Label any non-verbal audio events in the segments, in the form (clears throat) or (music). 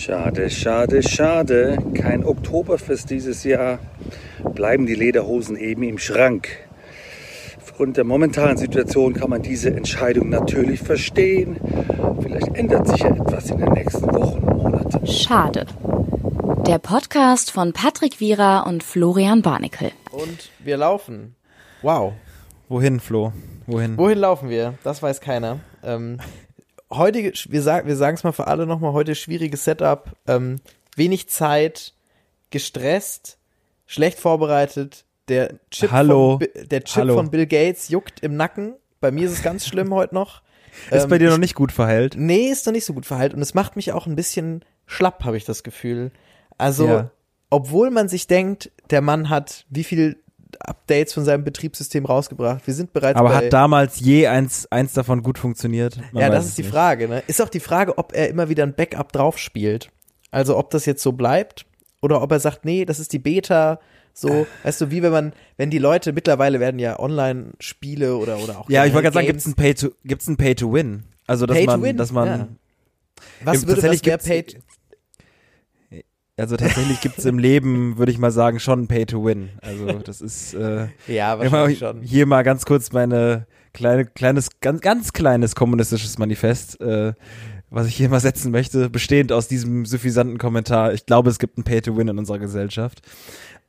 Schade, schade, schade. Kein Oktoberfest dieses Jahr. Bleiben die Lederhosen eben im Schrank. Aufgrund der momentanen Situation kann man diese Entscheidung natürlich verstehen. Vielleicht ändert sich ja etwas in den nächsten Wochen, Monaten. Schade. Der Podcast von Patrick Wierer und Florian Barnikel. Und wir laufen. Wow. Wohin, Flo? Wohin? Wohin laufen wir? Das weiß keiner. Ähm, heutige, wir sagen wir sagen es mal für alle nochmal, heute schwieriges Setup, ähm, wenig Zeit, gestresst, schlecht vorbereitet, der Chip, Hallo. Von, der Chip Hallo. von Bill Gates juckt im Nacken. Bei mir ist es ganz schlimm heute noch. (laughs) Ist bei Ähm, dir noch nicht gut verheilt? Nee, ist noch nicht so gut verhalten und es macht mich auch ein bisschen schlapp, habe ich das Gefühl. Also, Ja. obwohl man sich denkt, der Mann hat wie viel Updates von seinem Betriebssystem rausgebracht. Wir sind bereits Aber hat damals je eins, eins davon gut funktioniert? Man Ja, das ist die nicht. Frage, ne? Ist auch die Frage, ob er immer wieder ein Backup drauf spielt. Also, ob das jetzt so bleibt oder ob er sagt, nee, das ist die Beta, so, weißt du, wie wenn man, wenn die Leute, mittlerweile werden ja Online-Spiele oder, oder auch Ja, ich wollte gerade sagen, gibt's ein Pay to, gibt's ein Pay to Win? Also, dass Pay man, dass man, ja. Was würde das gibt's- Pay also tatsächlich gibt's im Leben, würde ich mal sagen, schon ein Pay to Win. Also, das ist, äh, Ja, wahrscheinlich schon. hier mal ganz kurz meine kleine, kleines, ganz, ganz kleines kommunistisches Manifest, äh, was ich hier mal setzen möchte, bestehend aus diesem suffisanten Kommentar. Ich glaube, es gibt ein Pay to Win in unserer Gesellschaft.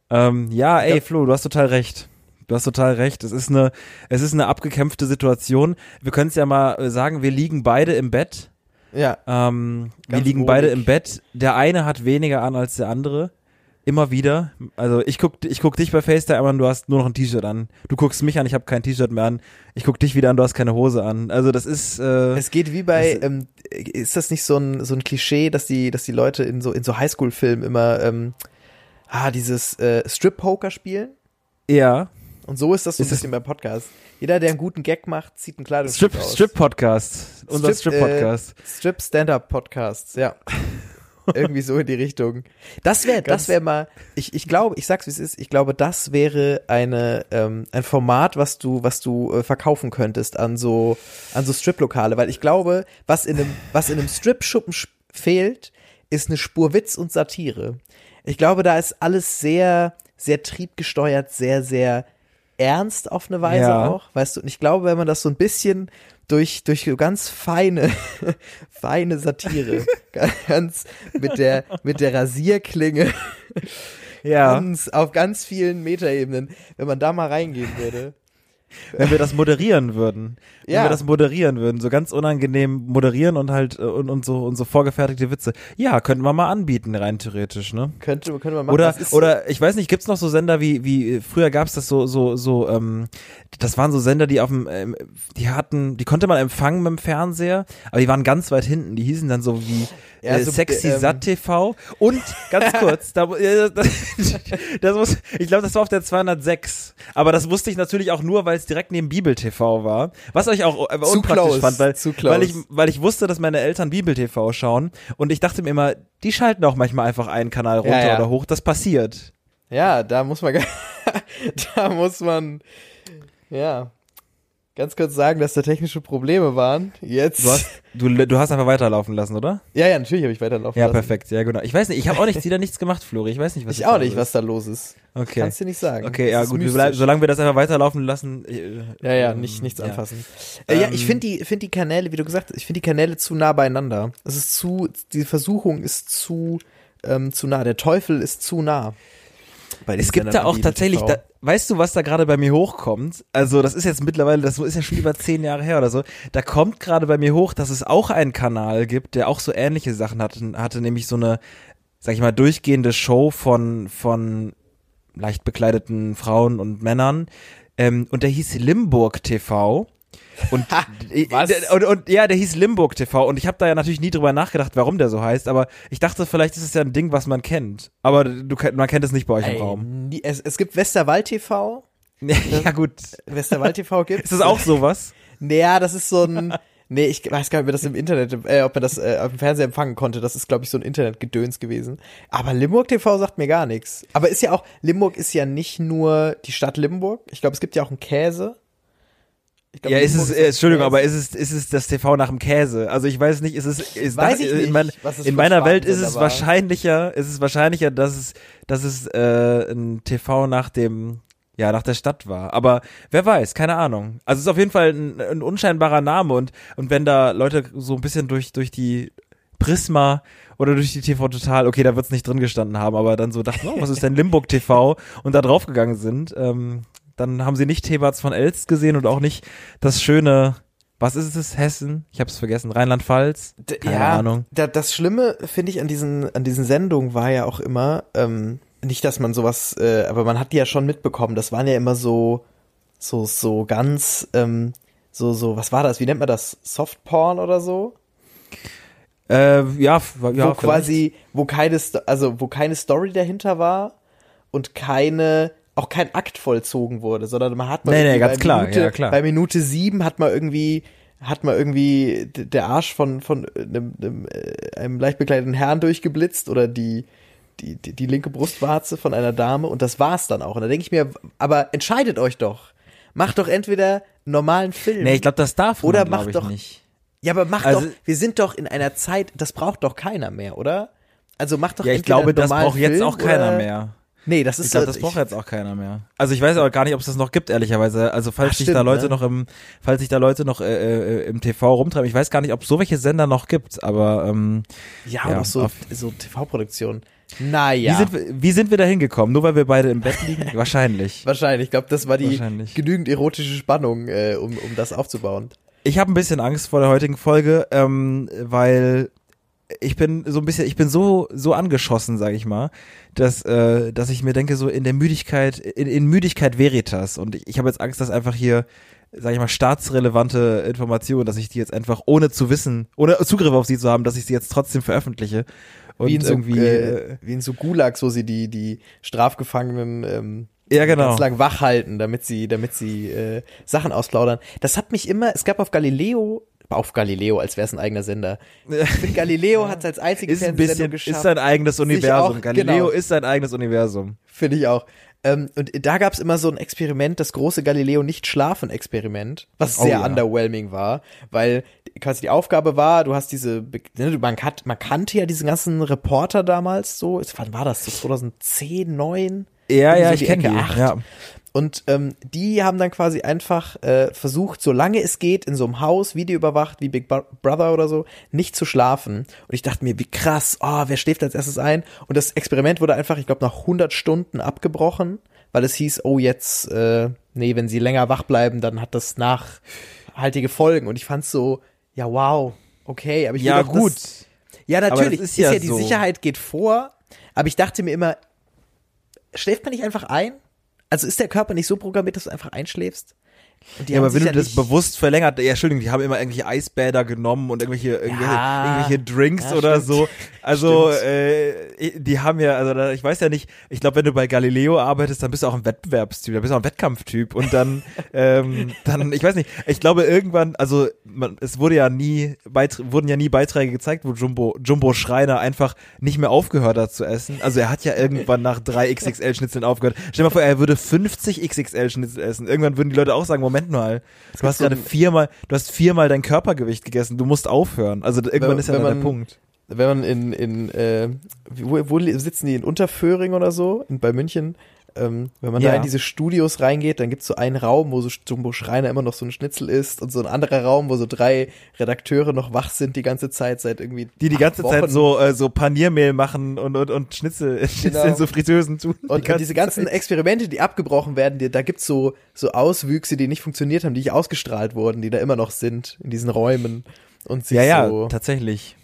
Ähm, ja, ey, Ja. Flo, du hast total recht. Du hast total recht. Es ist eine, es ist eine abgekämpfte Situation. Wir können es ja mal äh, sagen, wir liegen beide im Bett. Ja, Ähm, wir liegen beide wohlig. im Bett. Der eine hat weniger an als der andere. Immer wieder. Also ich guck, ich guck dich bei FaceTime an, du hast nur noch ein T-Shirt an. Du guckst mich an, ich habe kein T-Shirt mehr an. Ich guck dich wieder an, du hast keine Hose an. Also das ist äh, es geht wie bei, das- ähm, ist das nicht so ein, so ein Klischee, dass die, dass die Leute in so, in so Highschool-Filmen immer, ähm, ah, dieses äh, Strip-Poker spielen? ja Und so ist das so ein Ist das- bisschen beim Podcast. Jeder, der einen guten Gag macht, zieht ein Kleidungsstück Strip aus. Strip Podcast. Unser Strip, Strip Podcast. Äh, Strip Stand-Up Podcasts, ja. (laughs) Irgendwie so in die Richtung. Das wäre, das wäre mal, ich, ich glaube, ich sag's wie es ist, ich glaube, das wäre eine, ähm, ein Format, was du, was du äh, verkaufen könntest an so, an so Strip-Lokale, weil ich glaube, was in einem, was in einem Strip-Schuppen sch- fehlt, ist eine Spur Witz und Satire. Ich glaube, da ist alles sehr, sehr triebgesteuert, sehr, sehr ernst auf eine Weise Ja. auch, weißt du, und ich glaube, wenn man das so ein bisschen durch, durch ganz feine, (laughs) feine Satire, (laughs) ganz mit der, mit der Rasierklinge, Ja, (laughs) ganz, auf ganz vielen Metaebenen, wenn man da mal reingehen würde. Wenn wir das moderieren würden. Wenn Ja. wir das moderieren würden, so ganz unangenehm moderieren und halt äh, und, und so und so vorgefertigte Witze. Ja, könnten wir mal anbieten rein theoretisch, ne? Könnte, könnte man machen. Oder, oder ich weiß nicht, gibt's noch so Sender wie, wie früher gab's das so, so, so, ähm, das waren so Sender, die auf dem, ähm, die hatten, die konnte man empfangen mit dem Fernseher, aber die waren ganz weit hinten, die hießen dann so wie Ja, äh, so, Sexy ähm, Sat TV und ganz (laughs) kurz, da, äh, das, (laughs) das muss, ich glaube, das war auf der 206, aber das wusste ich natürlich auch nur, weil es direkt neben Bibel TV war, was euch auch äh, unpraktisch fand, weil, weil ich, weil ich wusste, dass meine Eltern Bibel TV schauen. Und ich dachte mir immer, die schalten auch manchmal einfach einen Kanal runter ja. oder hoch, das passiert. Ja, da muss man, (laughs) da muss man, ja, ganz kurz sagen, dass da technische Probleme waren. Jetzt. Du hast, du, du hast einfach weiterlaufen lassen, oder? ja, ja, natürlich habe ich weiterlaufen Ja, lassen. perfekt. Ja, genau. Ich weiß nicht, ich habe auch nicht, wieder nichts gemacht, Flori. Ich weiß nicht, was Ich auch nicht, los was da los ist. ist. Okay. Kannst du nicht sagen. Okay, Das ja ist gut, wir bleiben, solange wir das einfach weiterlaufen lassen. äh, Ja, ja, ähm, nicht, nichts ja. anfassen. Äh, ja, ich Ähm, finde die, finde die Kanäle, wie du gesagt hast, ich finde die Kanäle zu nah beieinander. Es ist zu, die Versuchung ist zu, ähm, zu nah. Der Teufel ist zu nah. Es gibt da auch tatsächlich, da, weißt du, was da gerade bei mir hochkommt? Also, das ist jetzt mittlerweile, das ist ja schon über zehn Jahre her oder so. Da kommt gerade bei mir hoch, dass es auch einen Kanal gibt, der auch so ähnliche Sachen hatte, hatte nämlich so eine, sag ich mal, durchgehende Show von, von leicht bekleideten Frauen und Männern. Ähm, und der hieß Limburg TV. Und, Was? und, und ja, der hieß Limburg TV und ich habe da ja natürlich nie drüber nachgedacht, warum der so heißt, aber ich dachte, vielleicht ist es ja ein Ding, was man kennt. Aber du, man kennt es nicht bei euch Ey, im Raum. es, es gibt Westerwald TV. (laughs) ja gut. Westerwald TV (laughs) gibt Ist das auch sowas? Naja, das ist so ein. Nee, ich weiß gar nicht, ob man das im Internet, äh, ob man das äh, auf dem Fernseher empfangen konnte. Das ist, glaube ich, so ein Internetgedöns gewesen. Aber Limburg TV sagt mir gar nichts. Aber ist ja auch, Limburg ist ja nicht nur die Stadt Limburg. Ich glaube, es gibt ja auch einen Käse. Glaub, Ja, ist es, äh, Entschuldigung, aber ist es, ist es das TV nach dem Käse? Also ich weiß nicht, ist es, ist Weiß nach- ich in, nicht, mein, was es in meiner Welt ist es wahrscheinlicher, ist es wahrscheinlicher, dass es, dass es äh, ein TV nach dem, ja, nach der Stadt war. Aber wer weiß, keine Ahnung. Also es ist auf jeden Fall ein, ein unscheinbarer Name und, und wenn da Leute so ein bisschen durch, durch die Prisma oder durch die TV Total, okay, da wird's nicht drin gestanden haben, aber dann so dachten, oh, was ist denn (laughs) Limburg TV und da draufgegangen sind, ähm, dann haben sie nicht Thebats von Elst gesehen und auch nicht das schöne, was ist es, Hessen? Ich habe es vergessen, Rheinland-Pfalz? Keine ja, Ahnung. Da, das Schlimme finde ich an diesen an diesen Sendungen war ja auch immer ähm, nicht, dass man sowas, äh, aber man hat die ja schon mitbekommen. Das waren ja immer so so so ganz ähm, so so was war das? Wie nennt man das? Softporn oder so? Äh, ja, ja, wo vielleicht. quasi wo keine also wo keine Story dahinter war und keine auch kein Akt vollzogen wurde, sondern man hat mal Nee, nee, ganz bei klar, Minute, ja, klar. bei Minute sieben hat man irgendwie hat man irgendwie der Arsch von von einem, einem, äh, einem leicht bekleideten Herrn durchgeblitzt oder die die, die, die linke Brustwarze von einer Dame und das war's dann auch. Und da denke ich mir, aber entscheidet euch doch. Macht doch entweder einen normalen Film. Nee, ich glaube, das darf Oder man, glaub macht doch- nicht. ja, aber macht Also- doch, wir sind doch in einer Zeit, das braucht doch keiner mehr, oder? Also macht doch Ja, ich glaube, das braucht jetzt Film auch keiner oder- mehr. Nee, das ist Ich glaube, das braucht jetzt auch keiner mehr. Also ich weiß aber gar nicht, ob es das noch gibt, ehrlicherweise. Also falls Ach, sich da Leute ne? noch im, falls sich da Leute noch äh, äh, im TV rumtreiben, ich weiß gar nicht, ob es so welche Sender noch gibt, aber ähm, Ja, Ja, oder so, so TV-Produktionen. Naja. wie, sind wir, wie sind wir da hingekommen? Nur weil wir beide im Bett liegen? (laughs) Wahrscheinlich. Wahrscheinlich, ich glaube, das war die genügend erotische Spannung, äh, um, um das aufzubauen. Ich habe ein bisschen Angst vor der heutigen Folge, ähm, weil ich bin so ein bisschen, ich bin so so angeschossen, sage ich mal, dass äh, dass ich mir denke so in der Müdigkeit, in, in Müdigkeit Veritas und ich, ich habe jetzt Angst, dass einfach hier, sage ich mal, staatsrelevante Informationen, dass ich die jetzt einfach ohne zu wissen, ohne Zugriff auf sie zu haben, dass ich sie jetzt trotzdem veröffentliche und wie in so, irgendwie äh, wie in so Gulags, wo sie die, die Strafgefangenen ähm, Ja, genau. ganz lang wach halten, damit sie, damit sie äh, Sachen ausplaudern. Das hat mich immer, es gab auf Galileo, auf Galileo, als wäre es ein eigener Sender. Galileo (laughs) hat als einzige ist ein bisschen geschafft. ist sein eigenes Universum. auch- Galileo genau. ist sein eigenes Universum. Finde ich auch. Ähm, und da gab's immer so ein Experiment, das große Galileo Nicht-Schlafen-Experiment, was Oh sehr ja. underwhelming war, weil quasi die Aufgabe war, du hast diese, ne, man, kan man kannte ja diesen ganzen Reporter damals so, wann war das, so 2010, 9? Ja, ja, so ich kenne die. acht. Ja. Und ähm, die haben dann quasi einfach äh, versucht, solange es geht, in so einem Haus, Video überwacht, wie Big Bro- Brother oder so, nicht zu schlafen. Und ich dachte mir, wie krass, oh, wer schläft als erstes ein? Und das Experiment wurde einfach, ich glaube, nach 100 Stunden abgebrochen, weil es hieß, oh, jetzt, äh, nee, wenn sie länger wach bleiben, dann hat das nachhaltige Folgen. Und ich fand's so, ja, wow, okay, aber ich Ja, gut. Das, ja, natürlich, ist ist ja ja, die so. Sicherheit geht vor, aber ich dachte mir immer, schläft man nicht einfach ein? Also ist der Körper nicht so programmiert, dass du einfach einschläfst? Ja, aber wenn du das bewusst verlängert, ja, Entschuldigung, die haben immer irgendwelche Eisbäder genommen und irgendwelche, irgendwelche, Ja, irgendwelche Drinks ja, oder stimmt. so. Also, äh, die haben ja, also ich weiß ja nicht, ich glaube, wenn du bei Galileo arbeitest, dann bist du auch ein Wettbewerbstyp, da bist du auch ein Wettkampftyp und dann, (laughs) ähm, dann, ich weiß nicht, ich glaube irgendwann, also man, es wurde ja nie, Beit wurden ja nie Beiträge gezeigt, wo Jumbo, Jumbo Schreiner einfach nicht mehr aufgehört hat zu essen. Also er hat ja irgendwann nach drei XXL-Schnitzeln aufgehört. Stell dir mal vor, er würde 50 XXL-Schnitzel essen. Irgendwann würden die Leute auch sagen, Moment mal, du hast gerade viermal, du hast viermal dein Körpergewicht gegessen, du musst aufhören. Also irgendwann Wenn- ist ja dann der man- Punkt. wenn man in, in äh, wo, wo sitzen die? In Unterföhring oder so, in, bei München, ähm, wenn man Ja. da in diese Studios reingeht, dann gibt's so einen Raum, wo so Jumbo Schreiner immer noch so ein Schnitzel ist und so ein anderer Raum, wo so drei Redakteure noch wach sind die ganze Zeit seit irgendwie Die die ganze Wochen. Zeit so, äh, so Paniermehl machen und, und, und Schnitzel, (laughs) Schnitzel Genau. in so Fritösen tun. Die Und, und diese ganzen Zeit. Experimente, die abgebrochen werden, die, da gibt's so, so Auswüchse, die nicht funktioniert haben, die nicht ausgestrahlt wurden, die da immer noch sind, in diesen Räumen. Und sich Ja, ja, so, tatsächlich.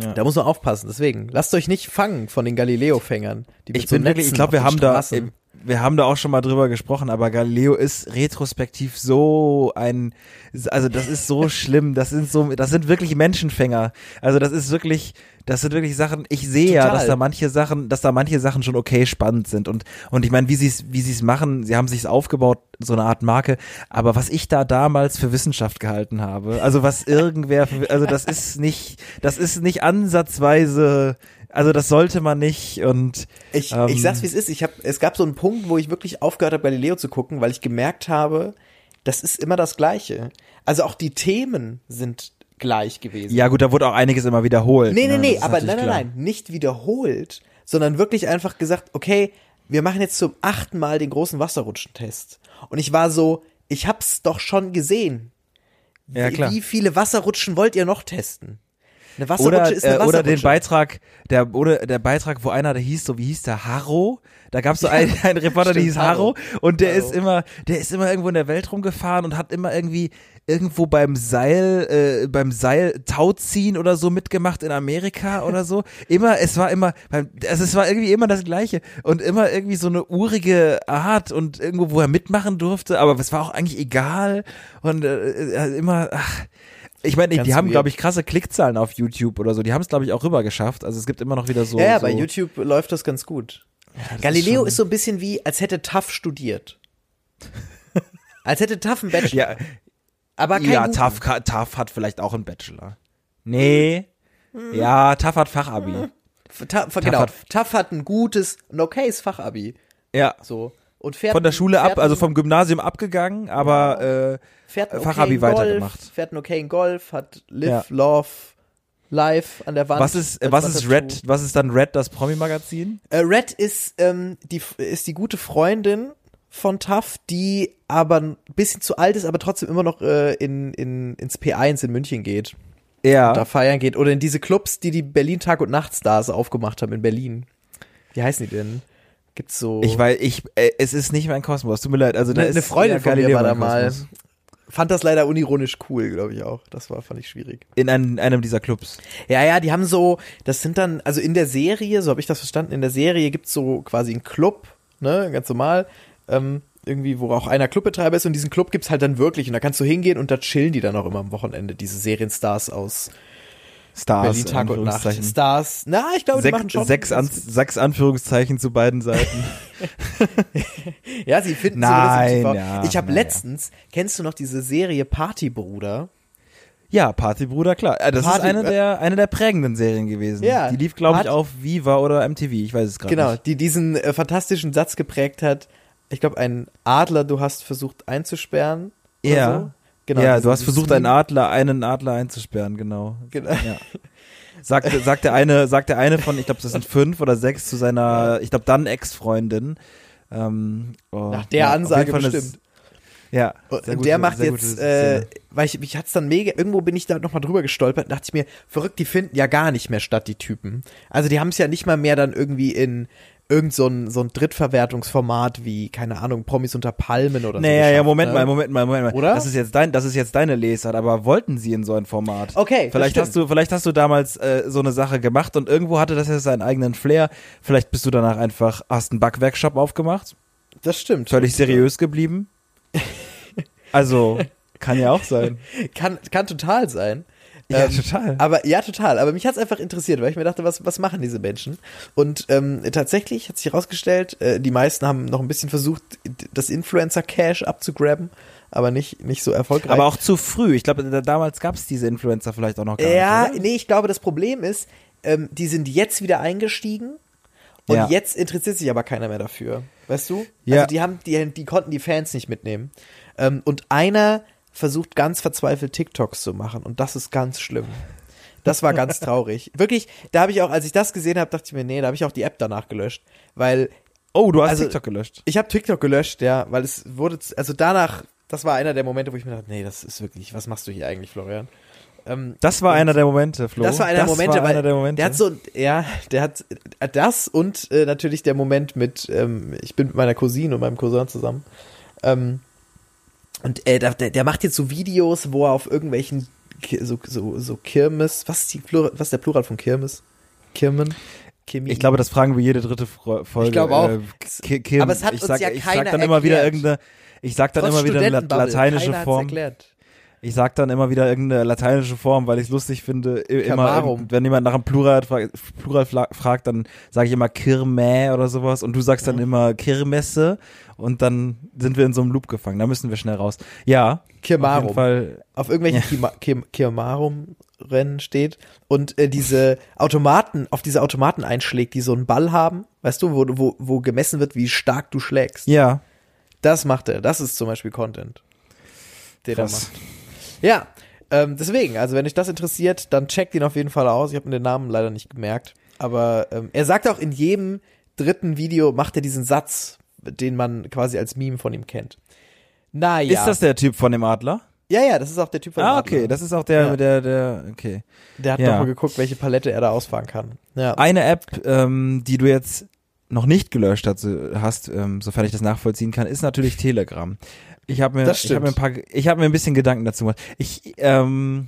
Ja. da muss man aufpassen, deswegen. Lasst euch nicht fangen von den Galileo-Fängern. die Ich so bin wirklich, ich glaube, wir haben den da, Straßen- wir haben da auch schon mal drüber gesprochen, aber Galileo ist retrospektiv so ein, also das ist so (laughs) schlimm, das sind so, das sind wirklich Menschenfänger. Also das ist wirklich, das sind wirklich Sachen, ich sehe ja, dass da manche Sachen, dass da manche Sachen schon okay spannend sind. Und, und ich meine, wie sie es, wie sie es machen, sie haben sich's aufgebaut, so eine Art Marke, aber was ich da damals für Wissenschaft gehalten habe, also was irgendwer, für, also das ist nicht, das ist nicht ansatzweise, also das sollte man nicht und Ich, Ähm, ich sag's wie es ist. Ich hab, es gab so einen Punkt, wo ich wirklich aufgehört habe, Galileo zu gucken, weil ich gemerkt habe, das ist immer das Gleiche. Also auch die Themen sind gleich gewesen. Ja, gut, da wurde auch einiges immer wiederholt. Nee, nee, ne? nee, aber nein, nein, nein, nicht wiederholt, sondern wirklich einfach gesagt, okay, wir machen jetzt zum achten Mal den großen Wasserrutschentest. Und ich war so, ich hab's doch schon gesehen. Ja, klar. Wie viele Wasserrutschen wollt ihr noch testen? Eine Wasserrutsche Oder, ist eine äh, oder den Beitrag, der, oder der Beitrag, wo einer, der hieß so, wie hieß der, Harro? Da gab es so einen, einen (laughs) Reporter, der stimmt, hieß Harro, und der Harro. ist immer, der ist immer irgendwo in der Welt rumgefahren und hat immer irgendwie irgendwo beim Seil, äh, beim Seil Tauziehen oder so mitgemacht in Amerika oder so. (laughs) Immer, es war immer, beim, also es war irgendwie immer das Gleiche und immer irgendwie so eine urige Art und irgendwo, wo er mitmachen durfte, aber es war auch eigentlich egal und äh, äh, immer, ach, ich meine, die haben, glaube ich, krasse Klickzahlen auf YouTube oder so. Die haben es, glaube ich, auch rüber geschafft. Also es gibt immer noch wieder so. ja, ja, so, bei YouTube läuft das ganz gut. das Galileo schon- ist, so ein bisschen wie, als hätte TAF studiert. (laughs) als hätte TAF einen Bachelor. Ja, aber kein ja. TAF, TAF hat vielleicht auch einen Bachelor. Nee. Hm. Ja, TAF hat Fachabi. TAF, genau. hat- TAF hat ein gutes, ein okayes Fachabi. Ja. So. Und fährt Von der Schule ab, also vom Gymnasium abgegangen, aber äh, fährt einen Fachabi okayen Golf, weitergemacht. Fährt einen okayen Golf, hat Live, Ja. Love, Live an der Wand. was ist, als was ist. Red, was ist dann Red, das Promi-Magazin? Äh, Red ist, ähm, die, ist die gute Freundin von Tuff, die aber ein bisschen zu alt ist, aber trotzdem immer noch äh, in, in, ins P1 in München geht. Ja. Da feiern geht. Oder in diese Clubs, die die Berlin Tag- und Nachtstars aufgemacht haben in Berlin. Wie heißen die denn? Gibt's so. Ich weiß, ich, äh, es ist nicht mein Kosmos, tut mir leid. Also da eine, ist eine Freundin ja, von mir Galileo war da mein mal. Kosmos. Fand das leider unironisch cool, glaube ich auch. Das war, fand ich schwierig. In einem, einem dieser Clubs. Ja, ja, die haben so, das sind dann, also in der Serie, so habe ich das verstanden, in der Serie gibt's so quasi einen Club, ne, ganz normal, ähm, irgendwie, wo auch einer Clubbetreiber ist und diesen Club gibt's halt dann wirklich und da kannst du hingehen und da chillen die dann auch immer am Wochenende, diese Serienstars aus Stars. Berlin Tag und Nacht. Stars, na, ich glaube, die machen Sechs, schon. sechs, An sechs Anführungszeichen zu beiden Seiten. (laughs) ja, sie finden Nein, so ja, ich habe letztens, kennst du noch diese Serie Partybruder? ja, Partybruder, klar. Äh, Das Party- ist eine der, eine der prägenden Serien gewesen. Ja, Die lief, glaube ich, auf Viva oder MTV. Ich weiß es gerade Genau, nicht. die diesen äh, fantastischen Satz geprägt hat. Ich glaube, ein Adler, du hast versucht einzusperren. Ja. So. Genau, ja, du hast versucht, einen. Adler, einen Adler einzusperren, genau. Genau. (laughs) Ja. Sagt, sagt der eine, sagt der eine von, ich glaube, das sind fünf oder sechs zu seiner, ich glaube, dann Ex-Freundin. Ähm, oh, Nach der ja, Ansage bestimmt. Ja. Und sehr gute- der macht sehr jetzt, äh, weil ich, mich hat's dann mega, irgendwo bin ich da nochmal drüber gestolpert, dachte ich mir, verrückt, die finden ja gar nicht mehr statt, die Typen. Also die haben es ja nicht mal mehr dann irgendwie in irgend so ein, so ein Drittverwertungsformat wie, keine Ahnung, Promis unter Palmen oder so. Naja, ja, Moment ne? mal, Moment mal, Moment mal. Oder? Das ist jetzt dein, das ist jetzt deine Lesart, aber wollten sie in so ein Format? Okay, Vielleicht hast du, vielleicht hast du damals äh, so eine Sache gemacht und irgendwo hatte das ja seinen eigenen Flair. Vielleicht bist du danach einfach, hast einen Backwerkshop aufgemacht, Das stimmt. völlig seriös geblieben. (laughs) Also, kann ja auch sein. Kann, kann total sein. Ja, Ähm, total. Aber ja, total. Aber mich hat's einfach interessiert, weil ich mir dachte, was, was machen diese Menschen? Und ähm, tatsächlich hat sich herausgestellt, äh, die meisten haben noch ein bisschen versucht, das Influencer-Cash abzugraben, aber nicht, nicht so erfolgreich. Aber auch zu früh. Ich glaube, da- damals gab es diese Influencer vielleicht auch noch gar ja, nicht. oder? nee, ich glaube, das Problem ist, ähm, die sind jetzt wieder eingestiegen und Ja. jetzt interessiert sich aber keiner mehr dafür. Weißt du? Ja. Also die haben, die, die konnten die Fans nicht mitnehmen. Ähm, und einer versucht ganz verzweifelt TikToks zu machen und das ist ganz schlimm. Das war ganz (laughs) traurig. Wirklich, da habe ich auch, als ich das gesehen habe, dachte ich mir, nee, da habe ich auch die App danach gelöscht, weil Oh, du hast Also- TikTok gelöscht. ich habe TikTok gelöscht, ja, weil es wurde, also danach, das war einer der Momente, wo ich mir dachte, nee, das ist wirklich, was machst du hier eigentlich, Florian? Ähm, Das war einer der Momente, Flo. das war einer der Momente, war weil einer der Momente. der hat so, ja, der hat das und äh, natürlich der Moment mit, ähm, ich bin mit meiner Cousine und meinem Cousin zusammen. Ähm, und äh, der, der macht jetzt so Videos, wo er auf irgendwelchen so, so, so Kirmes, was ist, die Plural, was ist der Plural von Kirmes? Kirmen? Kirmi? Ich glaube, das fragen wir jede dritte Folge. Ich glaube auch. Äh, Ki- Kim. Aber es hat ich uns sag, ja ich keiner sag dann immer wieder erklärt. irgendeine, ich sag dann Trotz immer wieder eine lateinische Form. Erklärt. Ich sag dann immer wieder irgendeine lateinische Form, weil ich es lustig finde. Immer, wenn jemand nach einem Plural, Plural fragt, dann sage ich immer Kirmä oder sowas und du sagst dann immer Kirmesse und dann sind wir in so einem Loop gefangen. Da müssen wir schnell raus. Ja. Kirmarum. Auf Fall. auf irgendwelchen Kima- Kim- Kirmarum-Rennen steht und äh, diese Automaten, auf diese Automaten einschlägt, die so einen Ball haben, weißt du, wo, wo, wo gemessen wird, wie stark du schlägst. Ja. Das macht er. Das ist zum Beispiel Content. den er Krass. macht. Ja, ähm, deswegen, also wenn euch das interessiert, dann checkt ihn auf jeden Fall aus. Ich habe mir den Namen leider nicht gemerkt. Aber ähm, er sagt auch in jedem dritten Video, macht er diesen Satz, den man quasi als Meme von ihm kennt. Naja. Ist das der Typ von dem Adler? ja, ja, das ist auch der Typ von Ah, Adler. okay, das ist auch der, Ja. der, der, okay. Der hat Ja. noch mal geguckt, welche Palette er da ausfahren kann. Ja. Eine App, ähm, die du jetzt noch nicht gelöscht hast, hast ähm, sofern ich das nachvollziehen kann, ist natürlich Telegram. Ich habe mir, ich habe mir ein paar, ich habe mir ein bisschen Gedanken dazu gemacht. Ich ähm,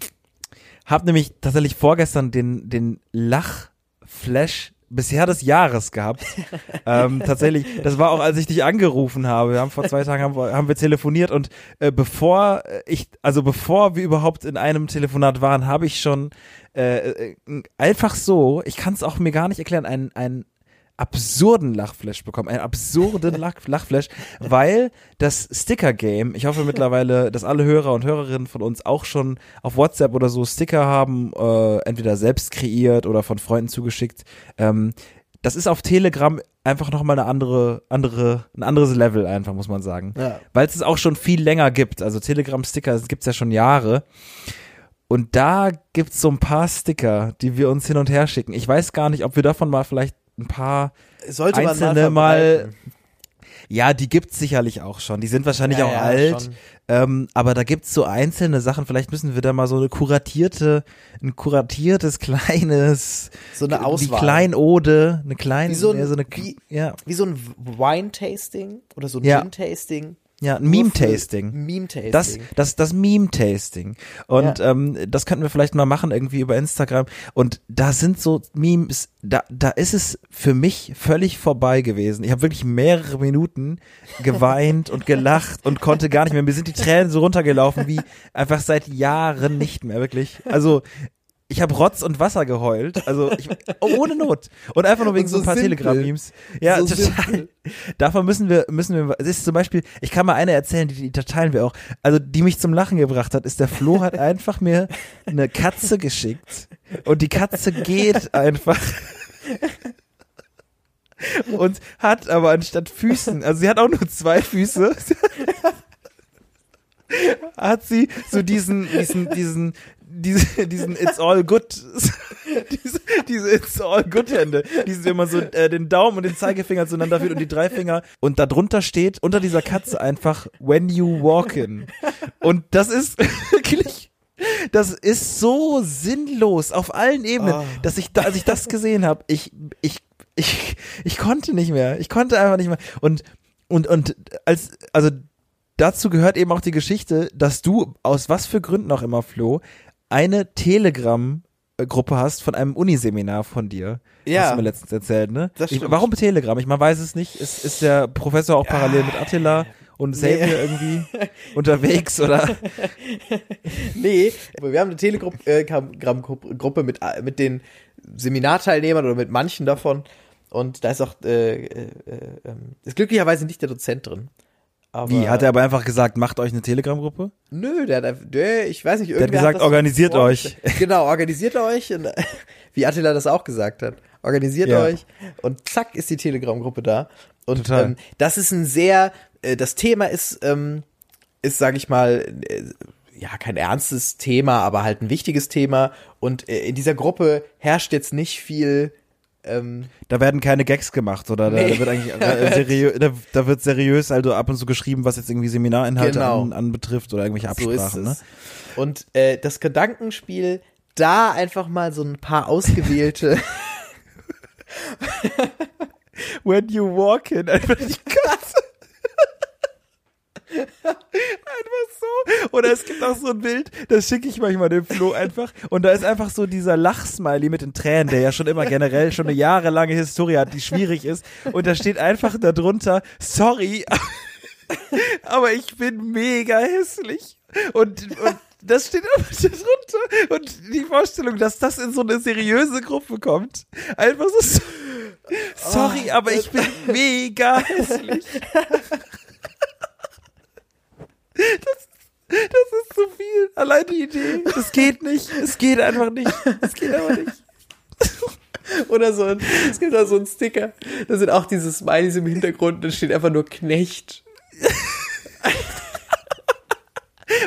habe nämlich tatsächlich vorgestern den den Lachflash bisher des Jahres gehabt. (laughs) ähm, tatsächlich, das war auch, als ich dich angerufen habe. Wir haben vor zwei Tagen haben, wir- haben wir telefoniert und äh, bevor ich, also bevor wir überhaupt in einem Telefonat waren, habe ich schon äh, äh, einfach so, ich kann es auch mir gar nicht erklären, einen, einen absurden Lachflash bekommen, einen absurden (laughs) Lach, Lachflash, weil das Sticker-Game, ich hoffe mittlerweile, dass alle Hörer und Hörerinnen von uns auch schon auf WhatsApp oder so Sticker haben, äh, entweder selbst kreiert oder von Freunden zugeschickt. Ähm, das ist auf Telegram einfach nochmal eine andere, andere, ein anderes Level einfach, muss man sagen. Ja. Weil es es auch schon viel länger gibt. Also Telegram-Sticker gibt's ja schon Jahre. Und da gibt's so ein paar Sticker, die wir uns hin und her schicken. Ich weiß gar nicht, ob wir davon mal vielleicht ein paar Sollte man einzelne mal, mal, ja, die gibt's sicherlich auch schon. Die sind wahrscheinlich Ja, auch ja, alt. Ähm, aber da gibt's so einzelne Sachen. Vielleicht müssen wir da mal so eine kuratierte, ein kuratiertes (laughs) kleines, So eine Auswahl. Die Kleinode, eine kleine, Wie so ein- ja, so eine, wie- ja, Wie so ein Wine-Tasting oder so ein Ja. Gin-Tasting. Ja, ein Meme-Tasting. Meme-Tasting. Das, das, das Meme-Tasting. Und ähm, das könnten wir vielleicht mal machen, irgendwie über Instagram. Und da sind so Memes, da, da ist es für mich völlig vorbei gewesen. Ich habe wirklich mehrere Minuten geweint und gelacht und konnte gar nicht mehr. Mir sind die Tränen so runtergelaufen wie einfach seit Jahren nicht mehr, wirklich. Also ich habe Rotz und Wasser geheult, also ich, ohne Not und einfach nur wegen so, so ein paar. Telegram-Memes. Ja, So total. simpel. Davon müssen wir, müssen wir, es ist zum Beispiel, ich kann mal eine erzählen, die, die teilen wir auch. Also, die mich zum Lachen gebracht hat, ist der Flo hat einfach mir eine Katze geschickt und die Katze geht einfach. Und hat aber anstatt Füßen, also sie hat auch nur zwei Füße, hat sie so diesen, diesen, diesen, diese, diesen It's all good, diese, diese It's all good Hände, die wenn man so äh, den Daumen und den Zeigefinger zueinander führt und die drei Finger und da drunter steht unter dieser Katze einfach When you walk in. Und das ist wirklich, das ist so sinnlos auf allen Ebenen, Oh. dass ich da, als ich das gesehen habe, ich, ich, ich, ich konnte nicht mehr, ich konnte einfach nicht mehr und und und als also dazu gehört eben auch die Geschichte, dass du aus was für Gründen auch immer, Flo, eine Telegram-Gruppe hast von einem Uniseminar von dir. Ja. Hast du mir letztens erzählt, ne? Das Ich, warum Telegram? Ich man weiß es nicht. Ist, ist der Professor auch parallel mit Attila und Nee. Xavier irgendwie (laughs) unterwegs oder? Nee, wir haben eine Telegram-Gruppe mit, äh, mit den Seminarteilnehmern oder mit manchen davon. Und da ist auch, äh, äh, äh, ist glücklicherweise nicht der Dozent drin. Aber, Wie? Hat er aber einfach gesagt, macht euch eine Telegram-Gruppe? Nö, der hat einfach, der, ich weiß nicht, hat irgendwer gesagt, das organisiert vorgestellt. (laughs) Genau, organisiert euch. Und, (laughs) wie Attila das auch gesagt hat. Organisiert Ja. euch. Und zack ist die Telegram-Gruppe da. Und Total. ähm, das ist ein sehr, äh, das Thema ist, ähm, ist, sage ich mal, äh, ja, kein ernstes Thema, aber halt ein wichtiges Thema. Und äh, in dieser Gruppe herrscht jetzt nicht viel, ähm, Da werden keine Gags gemacht oder da Nee. wird eigentlich äh, seriös, da, da wird seriös also ab und zu geschrieben, was jetzt irgendwie Seminarinhalte Genau. an, anbetrifft oder irgendwelche so Absprachen. es. ne? Und äh, das Gedankenspiel, da einfach mal so ein paar ausgewählte (laughs) (laughs) When you walk in, einfach die Katze. Einfach so. Oder es gibt auch so ein Bild, das schicke ich manchmal dem Flo einfach. Und da ist einfach so dieser Lachsmiley mit den Tränen, der ja schon immer generell schon eine jahrelange Historie hat, die schwierig ist. Und da steht einfach darunter, sorry, aber ich bin mega hässlich. Und, und das steht einfach da drunter. Und die Vorstellung, dass das in so eine seriöse Gruppe kommt. Einfach so, sorry, aber ich bin mega hässlich. (laughs) Das, das ist zu viel. Allein die Idee. Es geht nicht. Es geht einfach nicht. Es geht einfach nicht. oder so ein, es gibt da so einen Sticker, da sind auch diese Smileys im Hintergrund, da steht einfach nur Knecht. (laughs)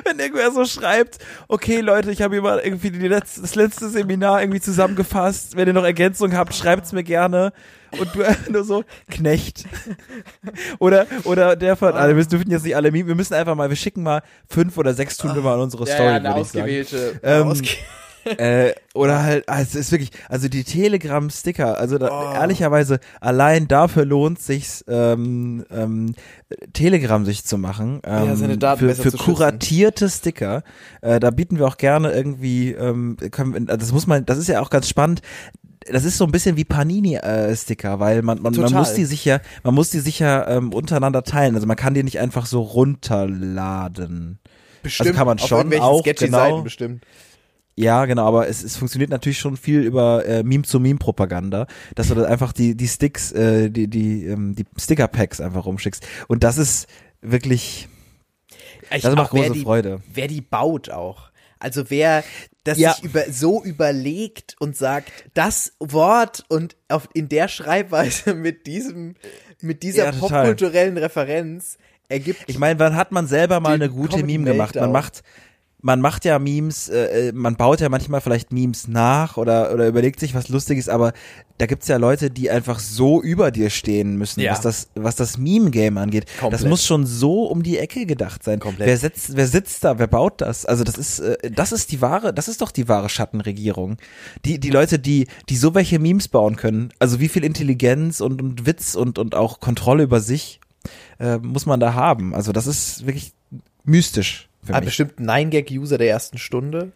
Wenn irgendwer so schreibt, okay Leute, ich habe hier mal irgendwie letzte, das letzte Seminar irgendwie zusammengefasst. Wenn ihr noch Ergänzungen habt, schreibt's mir gerne. Und du (laughs) nur so, Knecht. oder, oder der von, also wir dürfen jetzt nicht alle Meme, wir müssen einfach mal, wir schicken mal fünf oder sechs tun wir mal in unsere Ja, Story, ja, eine würde ich sagen. Ähm, äh, oder halt, also es ist wirklich, also die Telegram-Sticker, also da, ehrlicherweise, allein dafür lohnt sich's, ähm, ähm, Telegram sich zu machen. Ähm, Ja, seine Daten für, für kuratierte Sticker. Äh, da bieten wir auch gerne irgendwie, ähm, können, also das muss man, das ist ja auch ganz spannend. Das ist so ein bisschen wie Panini-Sticker, weil man, man, man muss die sicher, man muss die sicher ähm, untereinander teilen. Also man kann die nicht einfach so runterladen. bestimmt, kann man schon auch, genau. Seiten bestimmt. Ja, genau, aber es, es funktioniert natürlich schon viel über äh, Meme-zu-Meme-Propaganda, dass du da einfach die, die Sticks, äh, die, die, ähm, die Sticker-Packs einfach rumschickst. Und das ist wirklich, Ich das macht große die, Freude. Wer die baut auch. Also wer das Ja. sich über, so überlegt und sagt, das Wort und auf, in der Schreibweise (laughs) mit diesem, mit dieser Ja, popkulturellen Referenz ergibt. Ich meine, wann hat man selber mal eine gute Comedy Meme gemacht? Man macht, man macht ja Memes, äh, äh, man baut ja manchmal vielleicht Memes nach oder, oder überlegt sich was Lustiges, aber da gibt's ja Leute, die einfach so über dir stehen müssen, Ja. was das, was das Meme-Game angeht. Komplett. Das muss schon so um die Ecke gedacht sein. Komplett. Wer sitzt, wer sitzt da? Wer baut das? Also das ist, äh, das ist die wahre, das ist doch die wahre Schattenregierung. Die, die Leute, die, die so welche Memes bauen können. Also wie viel Intelligenz und, und Witz und, und auch Kontrolle über sich äh, muss man da haben. Also das ist wirklich mystisch Ah, bestimmt Nine Gag User der ersten Stunde,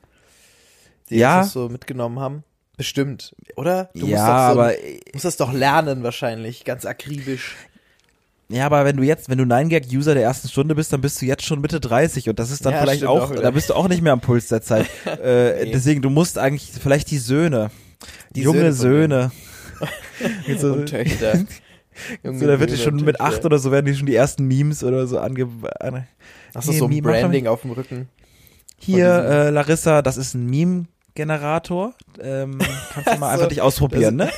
die Ja. das so mitgenommen haben. Bestimmt, oder? Du Ja, musst, so, aber- musst das doch lernen wahrscheinlich, ganz akribisch. Ja, aber wenn du jetzt, wenn du 9-Gag-User der ersten Stunde bist, dann bist du jetzt schon Mitte 30 und das ist dann Ja, vielleicht auch, auch da bist du auch nicht mehr am Puls der Zeit. (laughs) äh, Nee. Deswegen, du musst eigentlich vielleicht die Söhne, Die junge Söhne Söhne. (laughs) So, und Töchter. (laughs) so, da wird die schon mit acht oder so werden die schon die ersten Memes oder so ange. An, Hast du so ein Meme- Branding auf dem Rücken? Hier, äh, Larissa, das ist ein Meme-Generator. Ähm, kannst du (laughs) mal so, einfach dich ausprobieren, ne?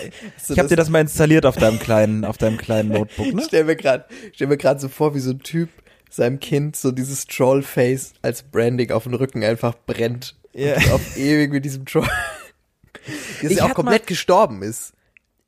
Ich habe dir das mal installiert auf deinem kleinen, auf deinem kleinen Notebook, ne? (laughs) Ich stell mir gerade, stell mir gerade so vor, wie so ein Typ seinem Kind so dieses Troll-Face als Branding auf den Rücken einfach brennt. Ja. Und (laughs) auf ewig mit diesem Troll. Das ja auch komplett gestorben ist.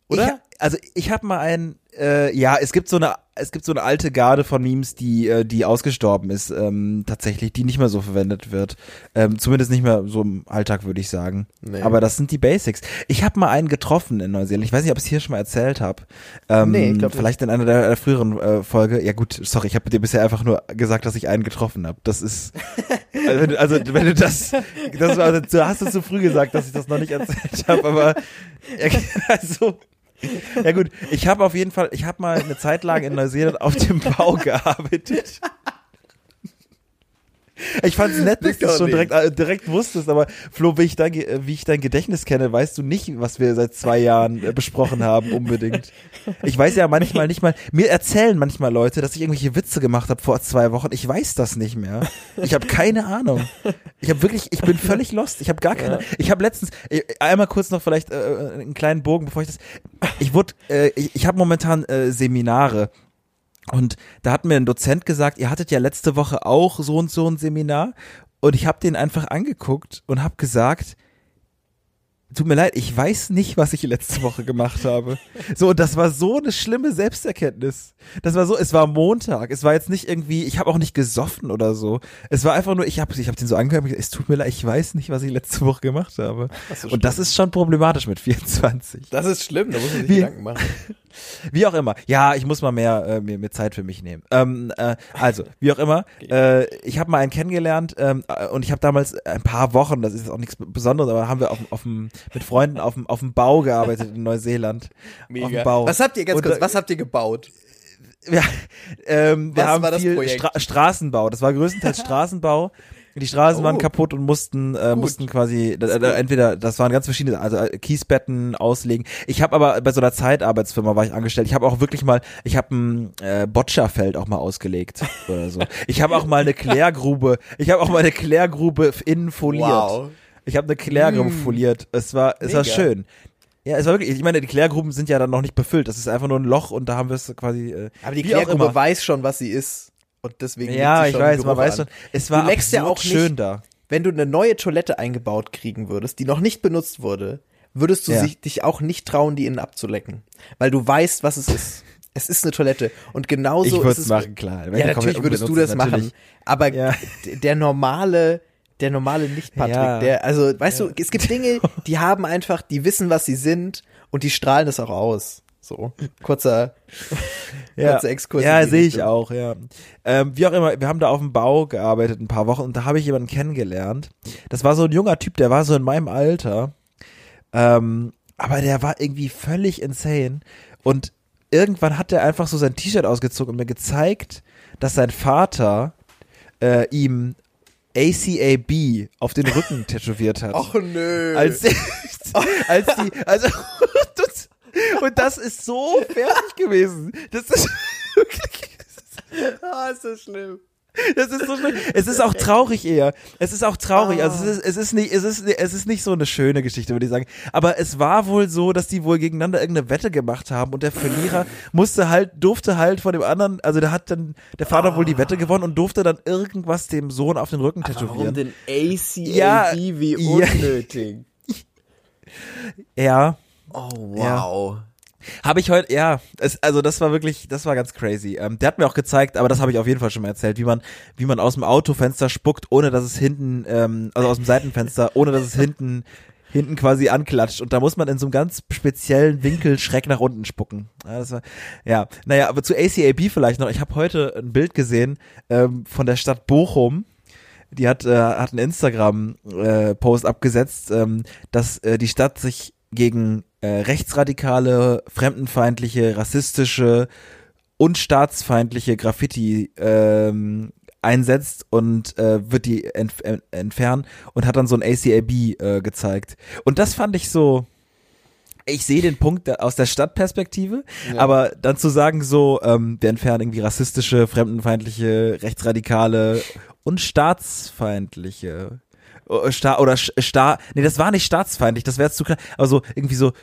Oder? Ich, also ich habe mal ein, äh, ja, es gibt so eine, es gibt so eine alte Garde von Memes, die, äh, die ausgestorben ist, ähm, tatsächlich, die nicht mehr so verwendet wird. Ähm, zumindest nicht mehr so im Alltag, würde ich sagen. Nee. Aber das sind die Basics. Ich habe mal einen getroffen in Neuseeland. Ich weiß nicht, ob ich es hier schon mal erzählt habe. Ähm, Nee, ich glaub nicht. vielleicht in einer der, der früheren äh, Folge. Ja gut, sorry, ich habe dir bisher einfach nur gesagt, dass ich einen getroffen habe. Das ist, (laughs) also wenn, du, also wenn du das, das war, du hast es zu früh gesagt, dass ich das noch nicht erzählt habe, aber (laughs) also ja gut, ich habe auf jeden Fall, ich habe mal eine Zeit lang in Neuseeland auf dem Bau gearbeitet. (laughs) Ich fand es nett, dass du es schon direkt, äh, direkt wusstest, aber Flo, wie ich, dein, äh, wie ich dein Gedächtnis kenne, weißt du nicht, was wir seit zwei Jahren äh, besprochen haben, unbedingt. Ich weiß ja manchmal nicht mal, mir erzählen manchmal Leute, dass ich irgendwelche Witze gemacht habe vor zwei Wochen. Ich weiß das nicht mehr. Ich habe keine Ahnung. Ich habe wirklich, ich bin völlig lost. Ich habe gar keine. Ich habe letztens äh, einmal kurz noch vielleicht äh, einen kleinen Bogen, bevor ich das. Ich wurde, äh, ich, ich habe momentan äh, Seminare. Und da hat mir ein Dozent gesagt, ihr hattet ja letzte Woche auch so und so ein Seminar. Und ich habe den einfach angeguckt und habe gesagt, tut mir leid, ich weiß nicht, was ich letzte Woche gemacht habe. So, und das war so eine schlimme Selbsterkenntnis. Das war so, es war Montag, es war jetzt nicht irgendwie, ich habe auch nicht gesoffen oder so. Es war einfach nur, ich habe ich hab den so angehört, es tut mir leid, ich weiß nicht, was ich letzte Woche gemacht habe. so und das ist schon problematisch mit 24. Das ist schlimm, da muss man sich Wie- Gedanken machen. (laughs) Wie auch immer. Ja, ich muss mal mehr, äh, mir, mir Zeit für mich nehmen. Ähm, äh, also, wie auch immer. Äh, ich habe mal einen kennengelernt ähm, äh, und ich habe damals ein paar Wochen, das ist jetzt auch nichts Besonderes, aber haben wir auf, auf dem, mit Freunden auf dem, auf dem Bau gearbeitet in Neuseeland. Auf dem Bau. Was habt ihr ganz Und, kurz, äh, was habt ihr gebaut? Ja, ähm, wir Was haben war das viel Projekt? Stra Straßenbau. Das war größtenteils (laughs) Straßenbau. Die Straßen Oh. waren kaputt und mussten äh, mussten quasi da, entweder das waren ganz verschiedene also äh, Kiesbetten auslegen. Ich habe aber bei so einer Zeitarbeitsfirma war ich angestellt. Ich habe auch wirklich mal ich habe ein äh, Bocciafeld auch mal ausgelegt oder so. Ich habe auch mal eine Klärgrube. Ich habe auch mal eine Klärgrube innen foliert. Wow. Ich habe eine Klärgrube Mm. foliert. Es war es war Mega. schön. Ja, es war wirklich, ich meine, die Klärgruben sind ja dann noch nicht befüllt. Das ist einfach nur ein Loch und da haben wir es quasi. Äh, Aber die Klärgruppe weiß schon, was sie ist. Und deswegen Ja, ich schon weiß, man weiß schon, es war Du ja auch schön nicht- da. Wenn du eine neue Toilette eingebaut kriegen würdest, die noch nicht benutzt wurde, würdest du Ja. sich, dich auch nicht trauen, die innen abzulecken. Weil du weißt, was es ist. Es ist eine Toilette. Und genauso Ich ist es. machen, klar. Wenn Ja, natürlich würdest du das machen. Aber Ja. der normale, der normale Nicht-Patrick, Ja. der, also, weißt du, es gibt Dinge, (laughs) die haben einfach, die wissen, was sie sind und die strahlen das auch aus. So, kurzer, (laughs) kurzer Exkurs. Ja, sehe ich auch, ja. Ähm, wie auch immer, wir haben da auf dem Bau gearbeitet ein paar Wochen und da habe ich jemanden kennengelernt. Das war so ein junger Typ, der war so in meinem Alter. Ähm, aber der war irgendwie völlig insane. Und irgendwann hat er einfach so sein T-Shirt ausgezogen und mir gezeigt, dass sein Vater äh, ihm ACAB auf den Rücken (laughs) tätowiert hat. Och nö. als, (laughs) als die, also, (laughs) das, und das ist so fertig gewesen. Das ist wirklich, ah, ist das schlimm. Das ist so schlimm. Es ist auch traurig eher. Es ist auch traurig. Also es ist, es ist nicht, es ist, es ist nicht so eine schöne Geschichte, würde ich sagen. Aber es war wohl so, dass die wohl gegeneinander irgendeine Wette gemacht haben und der Verlierer musste halt, durfte halt von dem anderen, also der hat dann, der Vater wohl die Wette gewonnen und durfte dann irgendwas dem Sohn auf den Rücken tätowieren. denn ACAB Ja, wie ja. unnötig? (laughs) Ja. Oh, wow. Habe ich heute, ja, es, also das war wirklich, das war ganz crazy. Ähm, der hat mir auch gezeigt, aber das habe ich auf jeden Fall schon mal erzählt, wie man, wie man aus dem Autofenster spuckt, ohne dass es hinten, ähm, also aus dem Seitenfenster, ohne dass es hinten, hinten quasi anklatscht. Und da muss man in so einem ganz speziellen Winkel schräg nach unten spucken. Ja, das war, ja, naja, aber zu ACAB vielleicht noch. Ich habe heute ein Bild gesehen ähm, von der Stadt Bochum. Die hat, äh, hat einen Instagram-Post abgesetzt, ähm, dass äh, die Stadt sich gegen äh, rechtsradikale, fremdenfeindliche, rassistische und staatsfeindliche Graffiti ähm, einsetzt und äh, wird die entf en- entfernen und hat dann so ein ACAB äh, gezeigt. Und das fand ich so, ich sehe den Punkt aus der Stadtperspektive, aber dann zu sagen so, ähm, wir entfernen irgendwie rassistische, fremdenfeindliche, rechtsradikale und staatsfeindliche äh, Sta oder sch- sta nee, das war nicht staatsfeindlich, das wäre zu klar, aber so irgendwie so